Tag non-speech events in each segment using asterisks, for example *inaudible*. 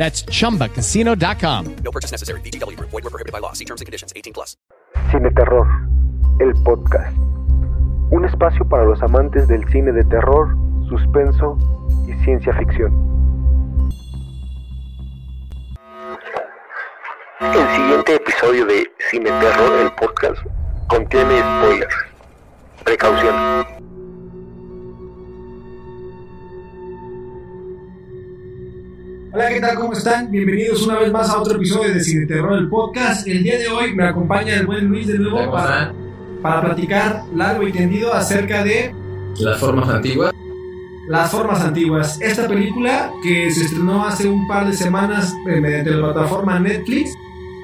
That's chumbacasino.com. No purchase necessary. VGW. Void were prohibited by law. See terms and conditions. 18 plus. Cine Terror, el podcast. Un espacio para los amantes del cine de terror, suspenso y ciencia ficción. El siguiente episodio de Cine Terror, el podcast, contiene spoilers. Precaución. Hola, ¿qué tal? ¿Cómo están? Bienvenidos una vez más a otro episodio de Cine Terror, el podcast. El día de hoy me acompaña el buen Luis de nuevo ¿Cómo para, para platicar largo y tendido acerca de Las formas antiguas. Las Formas Antiguas. Esta película que se estrenó hace un par de semanas eh, mediante la plataforma Netflix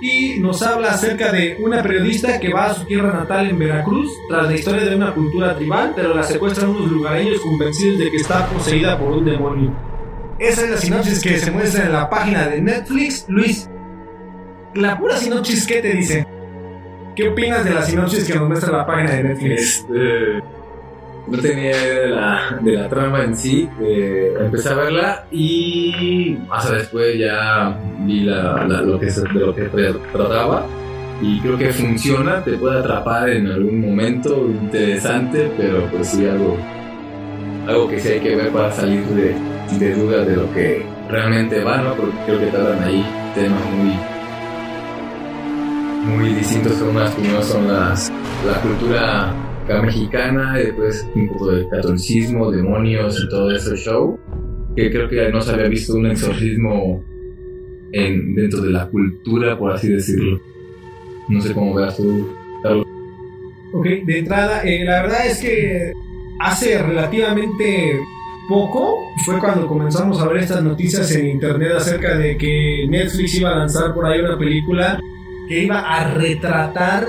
y nos habla acerca de una periodista que va a su tierra natal en Veracruz tras la historia de una cultura tribal, pero la secuestran unos lugareños convencidos de que está poseída por un demonio. Esa es la sinopsis que se muestra en la página de Netflix. Luis, la pura sinopsis, ¿qué te dice? ¿Qué opinas de la sinopsis que nos muestra la página de Netflix? Este, no tenía idea de la, de la trama en sí. eh, empecé a verla y hasta después ya vi lo que de lo que tra- trataba. Y creo que funciona, te puede atrapar en algún momento interesante, pero pues sí algo, algo que sí hay que ver para salir de, de dudas de lo que realmente va, ¿no? Porque creo que tratan ahí temas muy, muy distintos que unas primeros son las, la cultura mexicana, y después un poco de catolicismo, demonios y todo ese show, que creo que no se había visto un exorcismo en, dentro de la cultura, por así decirlo. No sé cómo veas tú. Ok, de entrada, eh, la verdad es que hace relativamente poco fue cuando comenzamos a ver estas noticias en internet acerca de que Netflix iba a lanzar por ahí una película que iba a retratar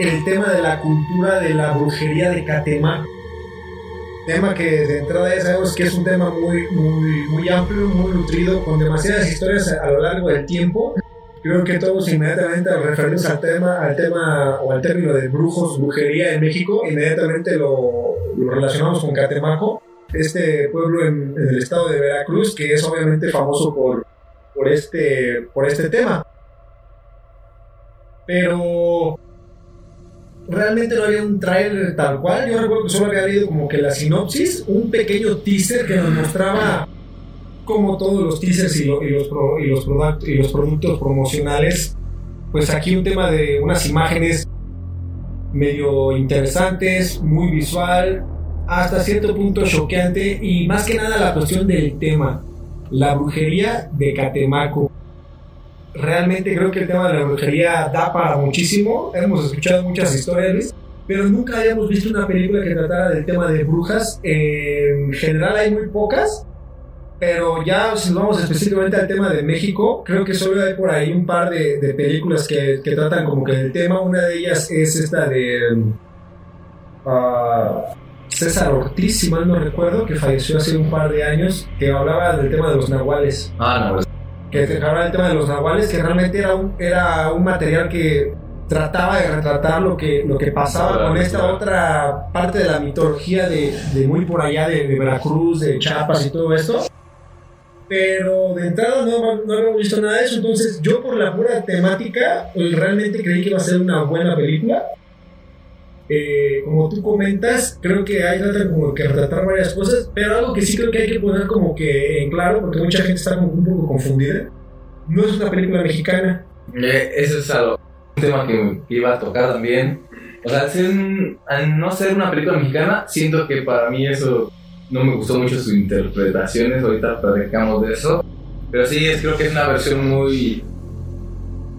el tema de la cultura de la brujería de Catemaco. Tema que de entrada ya sabemos que es un tema muy, muy, muy amplio, muy nutrido, con demasiadas historias a, a lo largo del tiempo. Creo que todos inmediatamente al referirnos al tema, al tema o al término de brujos, brujería en México, inmediatamente lo, relacionamos con Catemaco, este pueblo en, en el estado de Veracruz, que es obviamente famoso por, por, este, por este tema. Pero realmente no había un trailer tal cual. Yo recuerdo que solo había leído como que la sinopsis, un pequeño teaser que nos mostraba como todos los teasers y, lo- y los, pro- y, los product- y los productos promocionales, pues aquí un tema de unas imágenes medio interesantes, muy visual, hasta cierto punto choqueante y más que nada la cuestión del tema, la brujería de Catemaco. Realmente creo que el tema de la brujería da para muchísimo, hemos escuchado muchas historias, pero nunca habíamos visto una película que tratara del tema de brujas. En general hay muy pocas, pero ya si nos vamos específicamente al tema de México, creo que solo hay por ahí un par de, de películas que, que tratan como que del tema. Una de ellas es esta de ah, César Ortiz, si mal no recuerdo, que falleció hace un par de años, que hablaba del tema de los nahuales Ah, no, pues, que hablaba del tema de los nahuales, que realmente era un, era un material que trataba de retratar lo que, lo que pasaba con esta otra parte de la mitología de, de muy por allá de, de Veracruz, de Chiapas y todo esto. Pero de entrada no, no habíamos visto nada de eso, entonces yo por la pura temática pues, realmente creí que iba a ser una buena película. Eh, como tú comentas, creo que hay como que retratar varias cosas, pero algo que sí creo que hay que poner como que en claro, porque mucha gente está como un poco confundida. No es una película mexicana. eh, eso es algo. un tema que, que iba a tocar también. O sea, al, ser al no ser una película mexicana, siento que para mí eso no me gustó mucho sus interpretaciones. Ahorita platicamos de eso. Pero sí, es, creo que es una versión muy,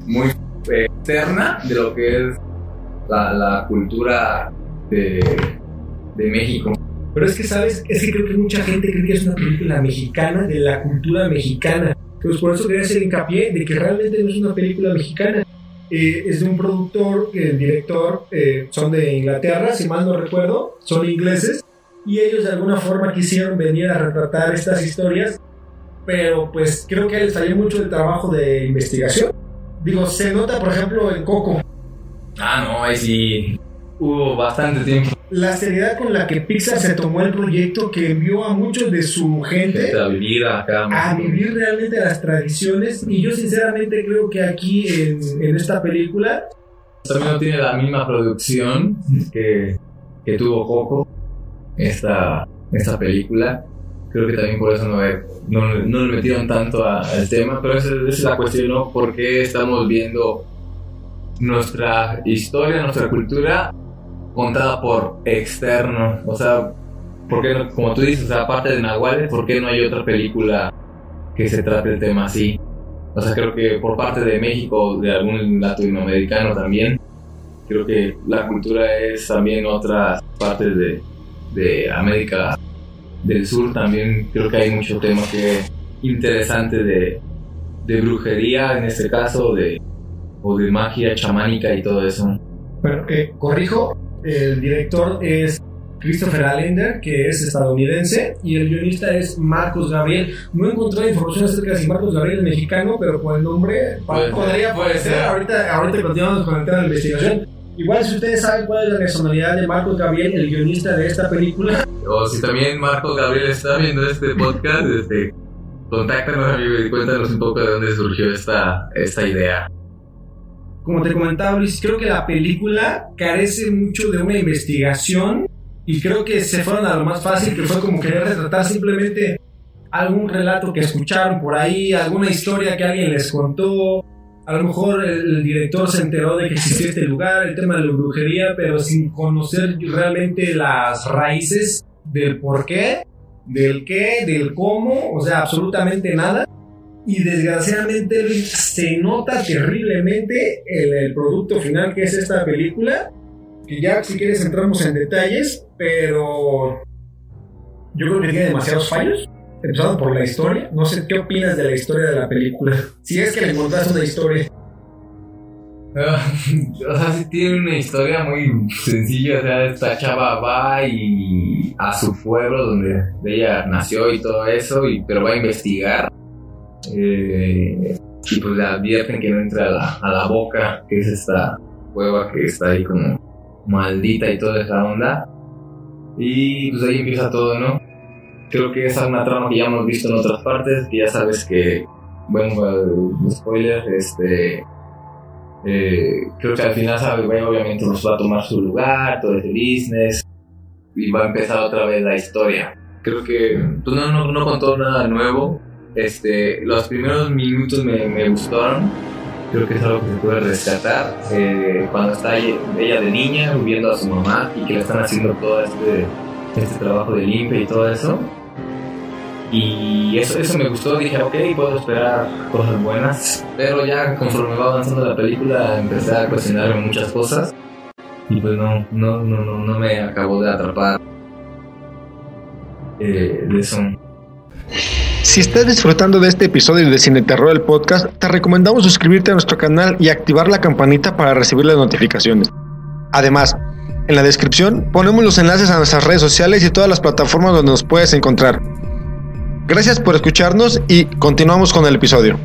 muy externa de lo que es la, la cultura de, de México. Pero es que, ¿sabes? Es que creo que mucha gente cree que es una película mexicana, de la cultura mexicana. Pues por eso quería hacer hincapié de que realmente no es una película mexicana. Eh, es de un productor, el director, eh, son de Inglaterra, si mal no recuerdo, son ingleses, y ellos de alguna forma quisieron venir a retratar estas historias, pero pues creo que les salió mucho el trabajo de investigación. Digo, se nota, por ejemplo, en Coco, Ah, no, ahí sí hubo bastante tiempo la seriedad con la que Pixar se tomó el proyecto que envió a muchos de su gente a vivir acá. a vivir realmente las tradiciones y yo sinceramente creo que aquí en, en esta película También no tiene la misma producción que, que tuvo Coco, esta, esta película. Creo que también por eso no, no, no le metieron tanto a- al tema, pero esa, esa es la cuestión, ¿no? ¿Por qué estamos viendo nuestra historia, nuestra cultura contada por externos? O sea, ¿por qué no- como tú dices, o sea, aparte de Nahuales, ¿por qué no hay otra película que se trate el tema así? O sea, creo que por parte de México, de algún latinoamericano también, creo que la cultura es también otras partes de, de América del Sur también. Creo que hay mucho tema que interesante de, de brujería en este caso, de, o de magia chamánica y todo eso. bueno, eh, corrijo el director es Christopher Allender que es estadounidense y el guionista es Marcos Gabriel no encontré información acerca de si Marcos Gabriel es mexicano pero por el nombre podría puede ser. ahorita, ahorita continuamos con el tema de la investigación igual si ustedes saben cuál es la nacionalidad de Marcos Gabriel el guionista de esta película O si también Marcos Gabriel está viendo este podcast, este, contáctanos amigo y cuéntanos un poco de dónde surgió esta, esta idea. como te comentaba Luis, creo que la película carece mucho de una investigación y creo que se fueron a lo más fácil, que fue como querer retratar simplemente algún relato que escucharon por ahí, alguna historia que alguien les contó. A lo mejor el, director se enteró de que existía este lugar, el tema de la brujería, pero sin conocer realmente las raíces del por qué, del qué, del cómo, o sea, absolutamente nada. Y desgraciadamente se nota terriblemente el, el producto final que es esta película. Que ya si quieres entramos en detalles, pero yo creo que tiene demasiados fallos. Empezando por la historia. No sé qué opinas de la historia de la película. Si es que le encontraste una historia. Ah, *laughs* o sea, sí tiene una historia muy sencilla. O sea, esta chava va y a su pueblo donde ella nació y todo eso, y, pero va a investigar. Eh, y pues le advierten que no entre a la, a la boca, que es esta cueva que está ahí como maldita y toda esa onda. Y pues ahí empieza todo, ¿no? Creo que esa es una trama que ya hemos visto en otras partes, que ya sabes que, bueno, spoiler, este, eh, creo que al final sabe, obviamente nos va a tomar su lugar, todo ese business, y va a empezar otra vez la historia. Creo que pues no, contó nada nuevo. Este, los primeros minutos me, gustaron. Creo que es algo que se puede rescatar. Eh, cuando está ella de niña viendo a su mamá y que le están haciendo todo este, este trabajo de limpia y todo eso. Y eso, eso me gustó, dije, ok, puedo esperar cosas buenas. Pero ya conforme va avanzando la película, empecé a cuestionarme muchas cosas. Y pues no, no, no, no, no me acabó de atrapar eh, de eso. Si estás disfrutando de este episodio de Cine Terror el podcast, te recomendamos suscribirte a nuestro canal y activar la campanita para recibir las notificaciones. Además, en la descripción ponemos los enlaces a nuestras redes sociales y todas las plataformas donde nos puedes encontrar. Gracias por escucharnos y continuamos con el episodio.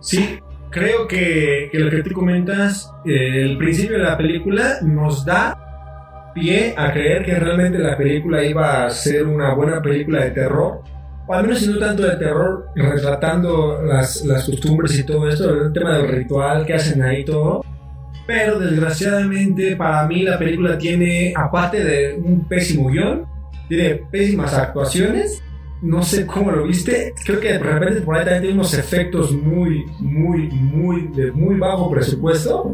Sí, creo que, que lo que tú comentas, eh, el principio de la película nos da pie a creer que realmente la película iba a ser una buena película de terror. O al menos no tanto de terror, retratando las, las costumbres y todo esto, el tema del ritual que hacen ahí todo. Pero desgraciadamente para mí la película tiene, aparte de un pésimo guion, tiene pésimas actuaciones no sé cómo lo viste. Creo que de repente por ahí también tiene unos efectos muy, muy, muy, de muy bajo presupuesto.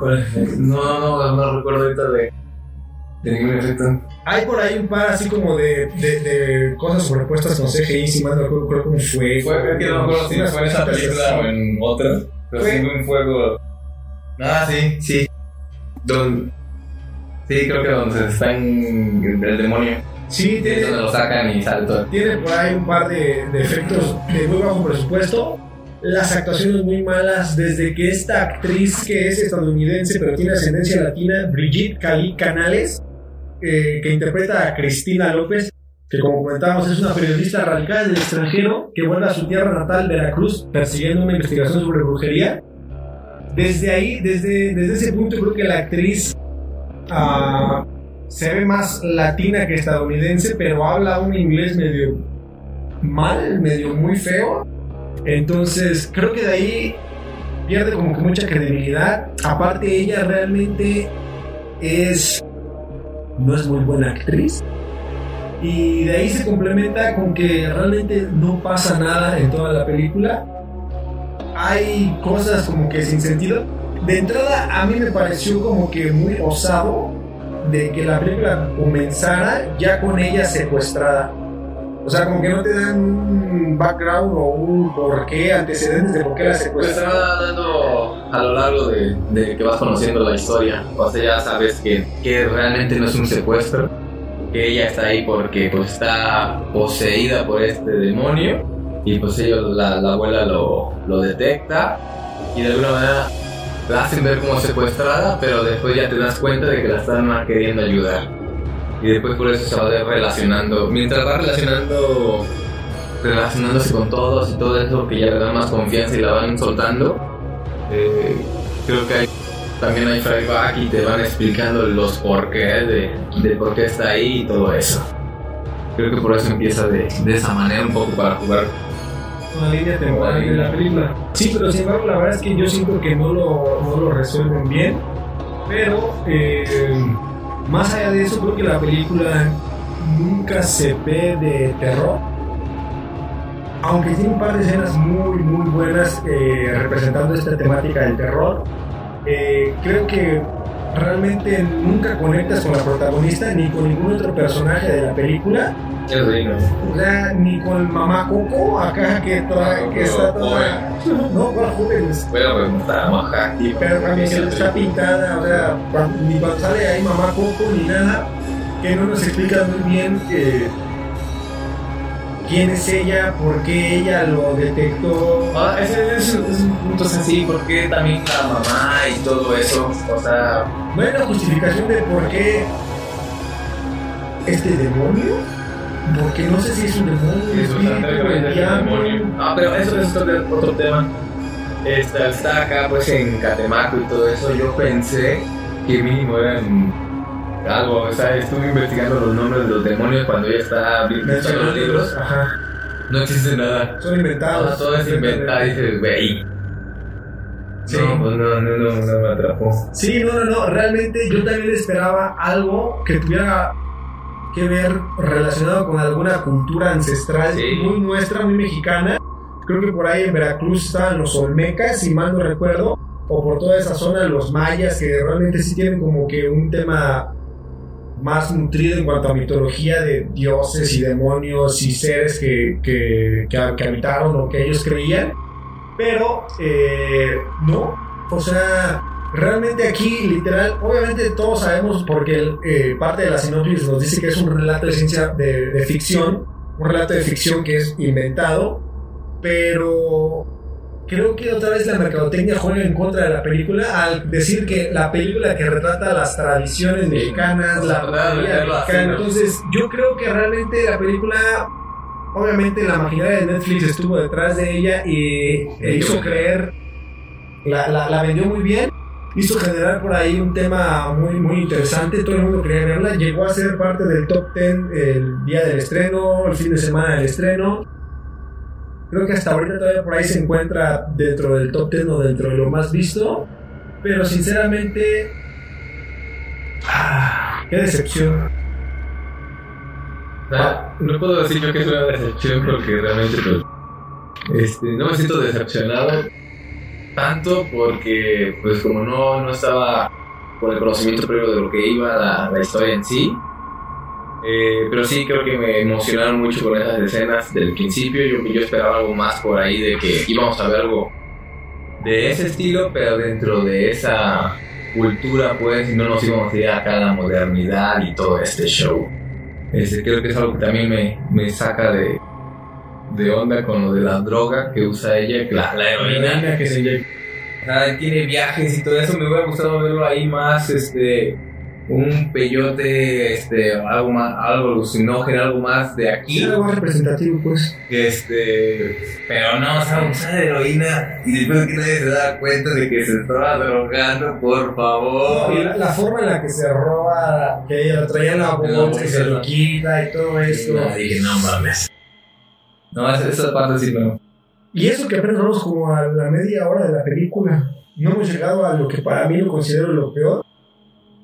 No, no, no recuerdo ahorita de, de ningún efecto. Hay por ahí un par así como de, de, de cosas sobrepuestas con CGI, si mal no recuerdo creo cómo fue. Fue, que no me acuerdo si fue en esa película o en otra, pero fue un fuego. Ah, sí, sí. Don... Sí, creo que donde está en el demonio. Sí, tiene, donde lo sacan y sale todo. tiene por ahí un par de, de efectos de muy bajo presupuesto. Las actuaciones muy malas, desde que esta actriz que es estadounidense pero tiene ascendencia latina, Brigitte Cali Canales, eh, que interpreta a Cristina López, que como comentábamos es una periodista radicada del extranjero que vuelve a su tierra natal, Veracruz, persiguiendo una investigación sobre brujería. Desde ahí, desde, desde ese punto, creo que la actriz ah, se ve más latina que estadounidense, pero habla un inglés medio mal, medio muy feo. Entonces, creo que de ahí pierde como que mucha credibilidad. Aparte, ella realmente es. no es muy buena actriz. Y de ahí se complementa con que realmente no pasa nada en toda la película. Hay cosas como que sin sentido. De entrada, a mí me pareció como que muy osado de que la película comenzara ya con ella secuestrada. O sea, como que no te dan un background o un porqué, antecedentes de por qué la Pues te secuestraron. va dando a lo largo de, de que vas conociendo la historia. O sea, ya sabes que, que realmente no es un secuestro, que ella está ahí porque pues está poseída por este demonio y pues ellos, la, la abuela lo, lo detecta y de alguna manera la hacen ver como secuestrada, pero después ya te das cuenta de que la están queriendo ayudar. Y después por eso se va relacionando. Mientras va relacionando, relacionándose con todos y todo eso, que ya le dan más confianza y la van soltando, eh, creo que hay, también hay flashback y te van explicando los porqués de, de por qué está ahí y todo eso. Creo que por eso empieza de, de esa manera un poco para jugar. Una línea temporal de la película. Sí, pero sin embargo, la verdad es que yo siento que no lo, no lo resuelven bien. Pero, eh, más allá de eso, creo que la película nunca se ve de terror. Aunque tiene un par de escenas muy, muy buenas eh, representando esta temática del terror, eh, creo que realmente nunca conectas con la protagonista ni con ningún otro personaje de la película. Es digno. O sea, ni con mamá Coco, acá que, toda, que está toda. *laughs* No, con jóvenes. Bueno, pues está más activa. Pero también se está pintada, o sea, ni cuando sale ahí mamá Coco ni nada, que no nos explica muy bien que, quién es ella, por qué ella lo detectó. Ah, ese es, es un punto así, porque también la mamá y todo eso, o sea, No hay una justificación de por qué este demonio, porque no sé si es un demonio, un es diablo. demonio. Ah, pero eso es otro, otro tema. Está, está acá, pues en Catemaco y todo eso. Yo pensé que mínimo eran algo, o sea, estuve investigando los nombres de los demonios cuando ella está viendo los libros. Ajá, No existe nada. son inventados. Todo es inventado, dices, güey. Sí. No, pues no, no, no, no me atrapó. Sí, no, no, no. Realmente yo también esperaba algo que tuviera que ver relacionado con alguna cultura ancestral Sí. muy nuestra, muy mexicana. Creo que por ahí en Veracruz estaban los Olmecas, si mal no recuerdo, o por toda esa zona los mayas, que realmente sí tienen como que un tema más nutrido en cuanto a mitología de dioses y demonios y seres que, que, que, que habitaron o que ellos creían. Pero, eh, no, o sea, realmente aquí, literal, obviamente todos sabemos porque eh, parte de la sinopsis nos dice que es un relato de ciencia, de, de ficción, un relato de ficción que es inventado, pero creo que otra vez la mercadotecnia juega en contra de la película al decir que la película que retrata las tradiciones mexicanas, la así, mexicana, entonces yo creo que realmente la película obviamente la maquinaria de Netflix estuvo detrás de ella y e hizo creer, la, la, la vendió muy bien, hizo generar por ahí un tema muy, muy interesante, todo el mundo quería verla, llegó a ser parte del top 10 el día del estreno, el fin de semana del estreno. Creo que hasta ahorita todavía por ahí se encuentra dentro del top 10 o dentro de lo más visto, pero sinceramente, ah, qué decepción. no puedo decir yo que es una decepción porque realmente pues, este, no me siento decepcionado tanto porque pues como no, no estaba con el conocimiento previo de lo que iba la historia en sí. Eh, pero sí creo que me emocionaron mucho con esas escenas del principio. Yo, yo esperaba algo más por ahí de que íbamos a ver algo de ese estilo, pero dentro de esa cultura, pues, no nos íbamos a ir acá a la modernidad y todo este show. Este, creo que es algo que también me, me saca de, de onda con lo de la droga que usa ella, la, la heroína. que se tiene viajes y todo eso, me hubiera gustado verlo ahí más, este, un peyote, este, algo más, algo alucinógeno, algo más de aquí, algo más representativo, pues. este, pero no, o sea, usar heroína y después que nadie se da cuenta de que se estaba drogando, por favor. Y la, la forma en la que se roba, que ella lo traía en la bolsa y se lo quita y todo esto. No, dije, no mames. No, esa, esa parte sí no. Y eso que apenas vamos como a la media hora de la película. No hemos llegado a lo que para mí lo considero lo peor,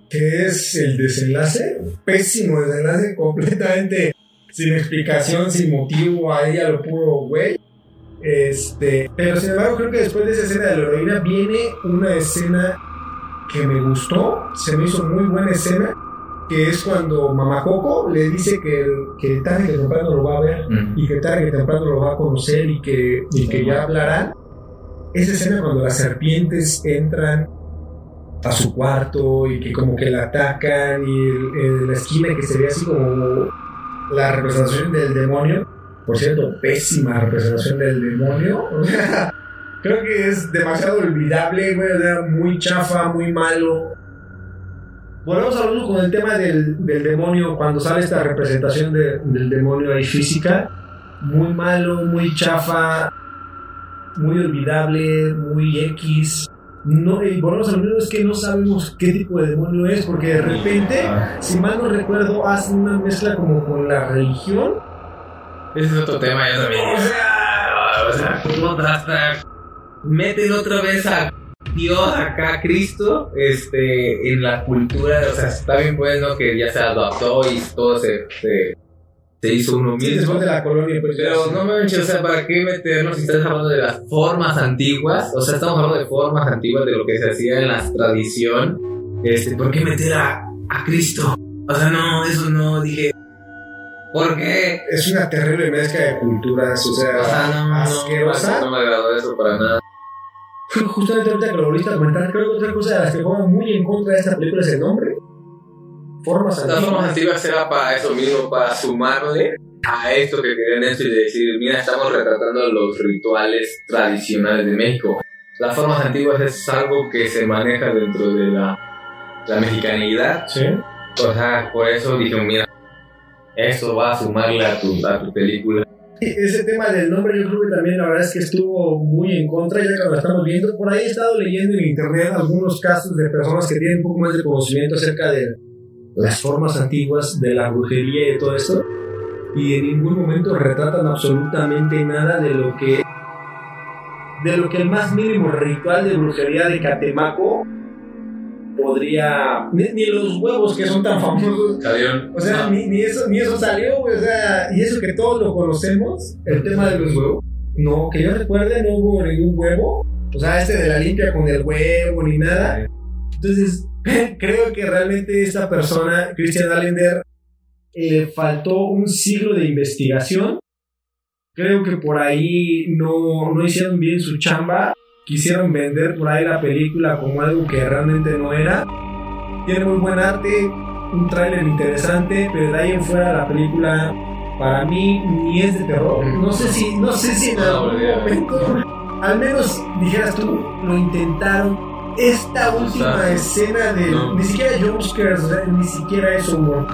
que es el desenlace. Pésimo desenlace, completamente sin explicación, sin motivo, a ella lo puro güey. Este, pero sin embargo, creo que después de esa escena de la heroína viene una escena que me gustó, se me hizo muy buena escena, que es cuando Mamá Coco le dice que, que tarde que temprano lo va a ver y que tarde que temprano lo va a conocer y que, y que ya hablarán. Esa escena cuando las serpientes entran a su cuarto y que como que la atacan y el- la esquina que se ve así como la representación del demonio. Por cierto, pésima representación del demonio. *laughs* Creo que es demasiado olvidable, muy chafa, muy malo. Volvemos a hablar con el tema del, del demonio, cuando sale esta representación de- del demonio ahí física. Muy malo, muy chafa, muy olvidable, muy X. No, y volvemos a lo mismo, es que no sabemos qué tipo de demonio es, porque de repente, si mal no recuerdo, hace una mezcla como con la religión. Ese es otro tema, ya también. O sea, O sea, ¿cómo trata? Meten otra vez a Dios acá, Cristo, este, en la cultura. O sea, está bien bueno que ya se adaptó y todo se, se, se hizo uno sí, mismo. de la colonia, pues Pero no manches, o sea, ¿para qué meternos si estás hablando de las formas antiguas? O sea, estamos hablando de formas antiguas de lo que se hacía en la tradición. Este, ¿por qué meter a, a Cristo? O sea, no, eso no, dije. ¿Por qué? es una terrible mezcla de culturas, o sea, O sea, no, no, asquerosa. no me agradó eso para nada. Justamente ahorita que lo volviste a comentar, creo que otra cosa de las que juegan muy en contra de esta película es el nombre. Formas Las formas antiguas. antiguas era para eso mismo, para sumarle a esto que querían esto y decir, mira, estamos retratando los rituales tradicionales de México. Las formas antiguas es algo que se maneja dentro de la, la mexicanidad. Sí. O sea, por eso dije, mira, eso va a sumarle a tu, a tu película. Ese tema del nombre yo creo que también la verdad es que estuvo muy en contra, ya que lo estamos viendo. Por ahí he estado leyendo en internet algunos casos de personas que tienen un poco más de conocimiento acerca de las formas antiguas de la brujería y de todo esto. Y en ningún momento retratan absolutamente nada de lo que de lo que el más mínimo ritual de brujería de Catemaco podría ni, ni los huevos que son tan famosos ¿Salieron? o sea, ni, ni eso, ni eso salió, o sea, y eso que todos lo conocemos, el tema de los huevos. No, que yo recuerde, no hubo ningún huevo. O sea, este de la limpia con el huevo ni nada. Entonces, *laughs* creo que realmente esta persona, Christian Allender, le faltó un siglo de investigación. Creo que por ahí no, no hicieron bien su chamba. Quisieron vender por ahí la película como algo que realmente no era. Tiene muy buen arte, un tráiler interesante, pero de ahí en fuera la película para mí ni es de terror. No sé si, no sé si en algún momento, al menos dijeras tú, lo intentaron. Esta última sea, escena de no. ni siquiera jumpscares, o sea, ni siquiera eso humor.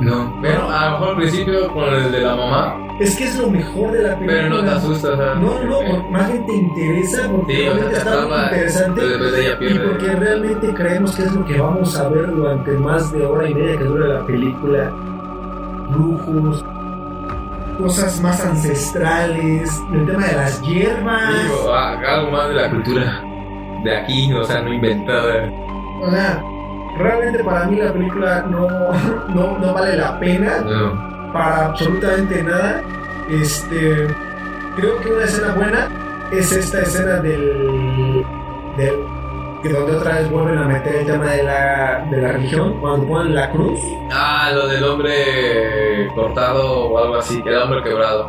No. Pero a lo mejor al principio con el de la mamá, Es que es lo mejor de la película. pero no te asustas. o sea, No, no, más bien te interesa porque Sí, o sea, realmente te está muy interesante y porque realmente creemos que es lo que vamos a ver durante más de hora y media que dura la película. Brujos, cosas más ancestrales, el tema de las hierbas. Digo, ah, algo más de la cultura de aquí, o sea, no inventada. O sea, Realmente para mí la película no, *laughs* no, no vale la pena No. para absolutamente nada. Este, creo que una escena buena es esta escena del, del que donde otra vez vuelven a meter el tema de la, de la religión, cuando ponen la cruz. Ah, lo del hombre cortado o algo así, que era hombre quebrado.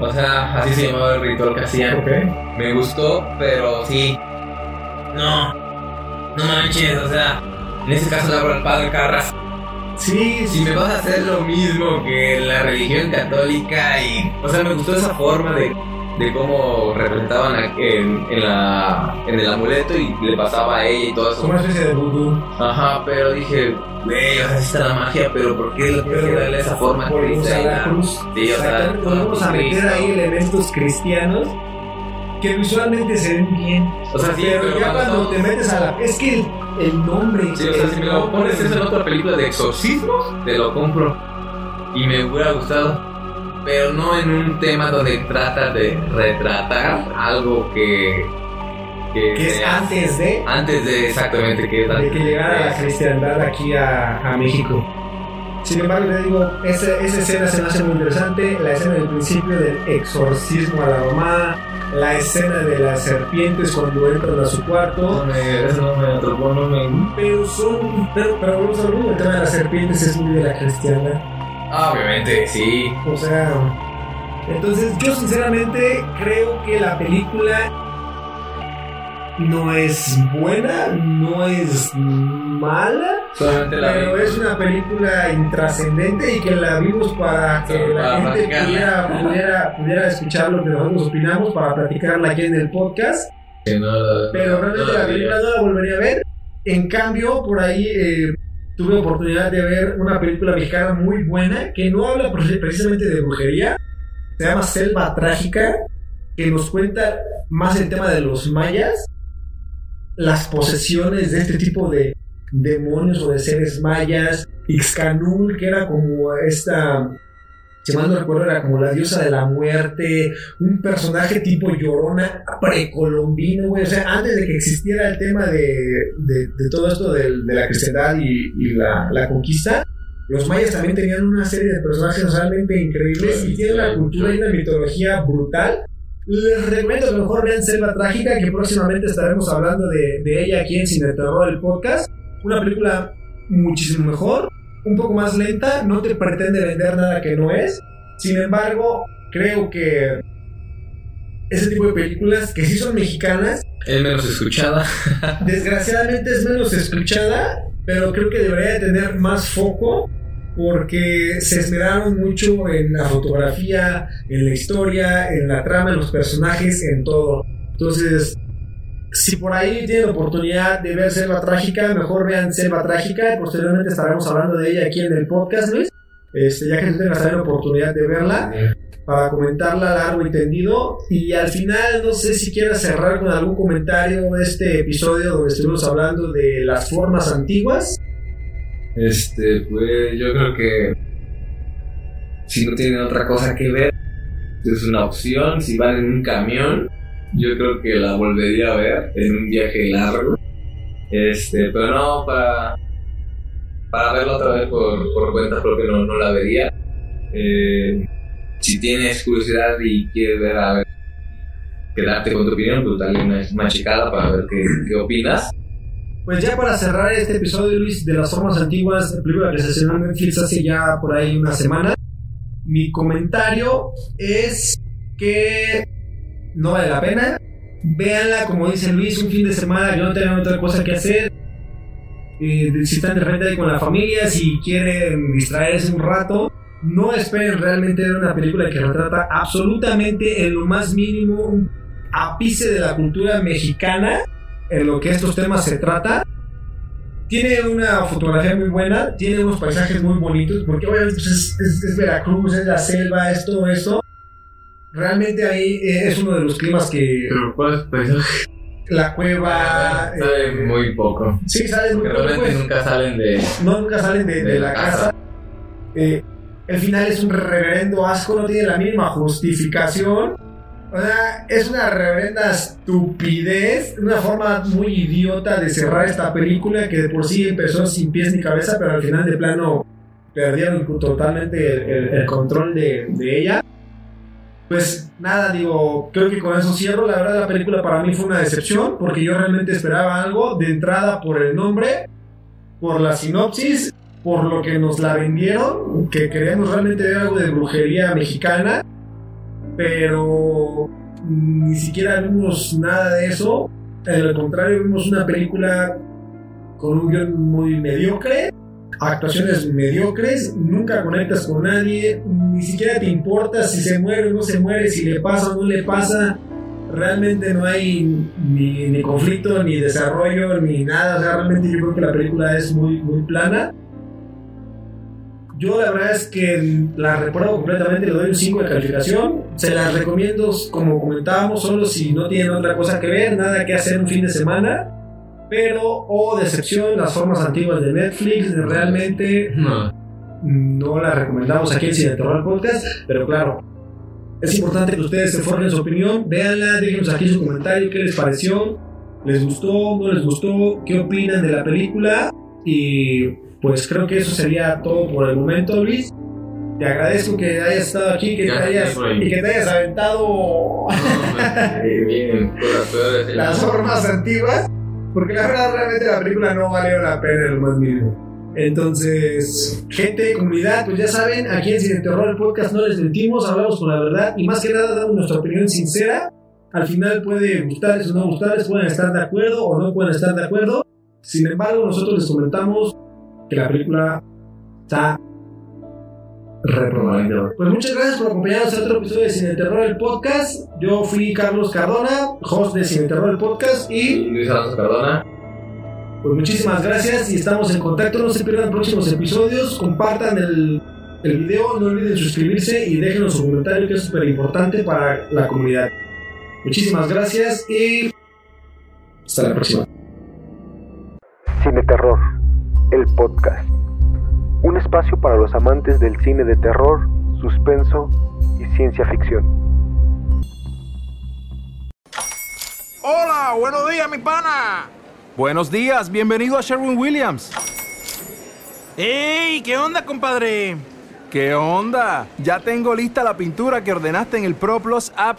O sea, así se llamaba el ritual que hacían. Me gustó, pero sí. No. No manches, o sea. En ese caso le hablo al padre Carras. Sí, Si me vas a hacer lo mismo que la religión católica y... O sea, me gustó esa forma de, de cómo representaban a- en, en, la, en el amuleto y le pasaba a ella y todo eso. como una especie de vudú. Ajá, pero dije, güey, o sea, está la magia, pero ¿por qué le tienes que darle esa forma cristiana? Sí, o sea, volvemos a meter ahí elementos cristianos que visualmente se ven bien. O sea, sí, pero, pero ya cuando te metes a la. Es que el, el nombre. Sí, o sea, si me lo pones eso en otra película de exorcismos, te lo compro. Y me hubiera gustado. Pero no en un tema donde trata de retratar algo que. que, Que es antes de. Antes de exactamente que es de que llegara la cristiandad aquí a, a México. Sin embargo, le digo, esa, esa escena se me hace muy interesante. La escena del principio del exorcismo a la mamá, la escena de las serpientes cuando entran a su No cuarto. no me atrapó, no me. Pero son. Pero, pero volvemos a mismo, el tema de las serpientes es muy de la cristiana. Ah, obviamente, sí. O sea. Entonces, yo sinceramente creo que la película no es buena, no es mala. Solamente Pero es una película intrascendente y que la vimos para que la gente pudiera, pudiera, pudiera escuchar lo que nosotros opinamos para platicarla aquí en el podcast. No Pero realmente no la película no la volvería a ver. En cambio, por ahí eh, tuve oportunidad de ver una película mexicana muy buena que no habla pre- *laughs* precisamente de brujería. Se llama Selva Trágica, que nos cuenta más el tema de los mayas, las posesiones de este tipo de demonios o de seres mayas, Ixcanul, que era como esta, si mal no recuerdo, era como la diosa de la muerte, un personaje tipo llorona precolombino, güey. O sea, antes de que existiera el tema de, de, todo esto de, la cristiandad y, y la, la conquista, los mayas también tenían una serie de personajes realmente increíbles y tienen una cultura y una mitología brutal. Les recomiendo que mejor vean Selva Trágica, que próximamente estaremos hablando de, de ella aquí en Cine Terror, el podcast. Una película muchísimo mejor, un poco más lenta, no te pretende vender nada que no es. Sin embargo, creo que ese tipo de películas que sí son mexicanas, Es menos escuchada. *laughs* desgraciadamente es menos escuchada, pero creo que debería de tener más foco porque se esmeraron mucho en la fotografía, en la historia, en la trama, en los personajes, en todo. Entonces, si por ahí tienen oportunidad de ver Selva Trágica, mejor vean Selva Trágica. Posteriormente estaremos hablando de ella aquí en el podcast, Luis. Este, ya que tengas la oportunidad de verla para comentarla largo y tendido. Y al final, no sé si quieras cerrar con algún comentario este episodio donde estuvimos hablando de las formas antiguas. Este, pues yo creo que si no tienen otra cosa que ver, es una opción. Si van en un camión, yo creo que la volvería a ver en un viaje largo. Este, pero no para, para verla otra vez por, por cuenta propia, no, no la vería. Eh, si tienes curiosidad y quieres ver a ver, quedarte con tu opinión, pues dale una, una checada para ver qué, qué opinas. Pues ya para cerrar este episodio, Luis, de las formas antiguas, película que se estrenó en Netflix hace ya por ahí una semana, mi comentario es que no vale la pena. Véanla, como dice Luis, un fin de semana que no tengan otra cosa que hacer. Eh, si están de repente ahí con la familia, si quieren distraerse un rato, no esperen realmente ver una película que retrata absolutamente en lo más mínimo un ápice de la cultura mexicana en lo que estos temas se trata. Tiene una fotografía muy buena, tiene unos paisajes muy bonitos, porque obviamente pues, es, es- es Veracruz, es la selva, es todo esto. Realmente ahí eh, es uno de los climas que Pero pues, pues la cueva... eh, muy poco. Sí, salen muy poco, realmente pues. nunca salen de. No, nunca salen de, de la casa. Eh, el final es un reverendo asco, no tiene la mínima justificación. O sea, es una reverenda estupidez, una forma muy idiota de cerrar esta película que de por sí empezó sin pies ni cabeza, pero al final de plano perdieron totalmente el, el- el control de, de ella. Pues nada, digo, creo que con eso cierro. La verdad, la película para mí fue una decepción porque yo realmente esperaba algo de entrada por el nombre, por la sinopsis, por lo que nos la vendieron, que queríamos realmente ver algo de brujería mexicana, pero ni siquiera vimos nada de eso. Al contrario, vimos una película con un guion muy mediocre, actuaciones mediocres, nunca conectas con nadie, ni siquiera te importa si se muere o no se muere, si le pasa o no le pasa. Realmente no hay ni, conflicto, ni desarrollo, ni nada. O sea, realmente yo creo que la película es muy, muy plana. Yo la verdad es que la recuerdo completamente, le doy un 5 de calificación. Se las recomiendo, como comentábamos, solo si no tienen otra cosa que ver, nada que hacer un fin de semana. Pero, oh decepción, las formas antiguas de Netflix, realmente No. no la recomendamos aquí en Cine Terror Podcast, pero claro, es importante que ustedes se formen su opinión, véanla, déjenos aquí su comentario, qué les pareció, les gustó, no les gustó, qué opinan de la película y pues creo que eso sería todo por el momento, Luis. Te agradezco que hayas estado aquí, que te hayas, y que te hayas aventado No, me- bien, las *laughs* las formas antiguas, porque la verdad realmente la película no valió la pena en lo más mínimo. Entonces, gente, comunidad, pues ya saben, aquí en Cine Terror el podcast no les mentimos, hablamos con la verdad y más que nada damos nuestra opinión sincera. Al final puede gustarles o no gustarles, pueden estar de acuerdo o no pueden estar de acuerdo. Sin embargo, nosotros les comentamos que la película está reprobada. Pues muchas gracias por acompañarnos a otro episodio de Cine Terror el podcast. Yo fui Carlos Cardona, host de Cine Terror el podcast y Y Luis Alonso Cardona. pues muchísimas gracias y estamos en contacto. No se pierdan próximos episodios. Compartan el, el video. No olviden suscribirse y déjenos su comentario que es súper importante para la comunidad. Muchísimas gracias y hasta la próxima. Cine Terror, el podcast. Un espacio para los amantes del cine de terror, suspenso y ciencia ficción. Hola, buenos días, mi pana. Buenos días, bienvenido a Sherwin Williams. ¡Ey! ¿Qué onda, compadre? ¿Qué onda? Ya tengo lista la pintura que ordenaste en el ProPlus app.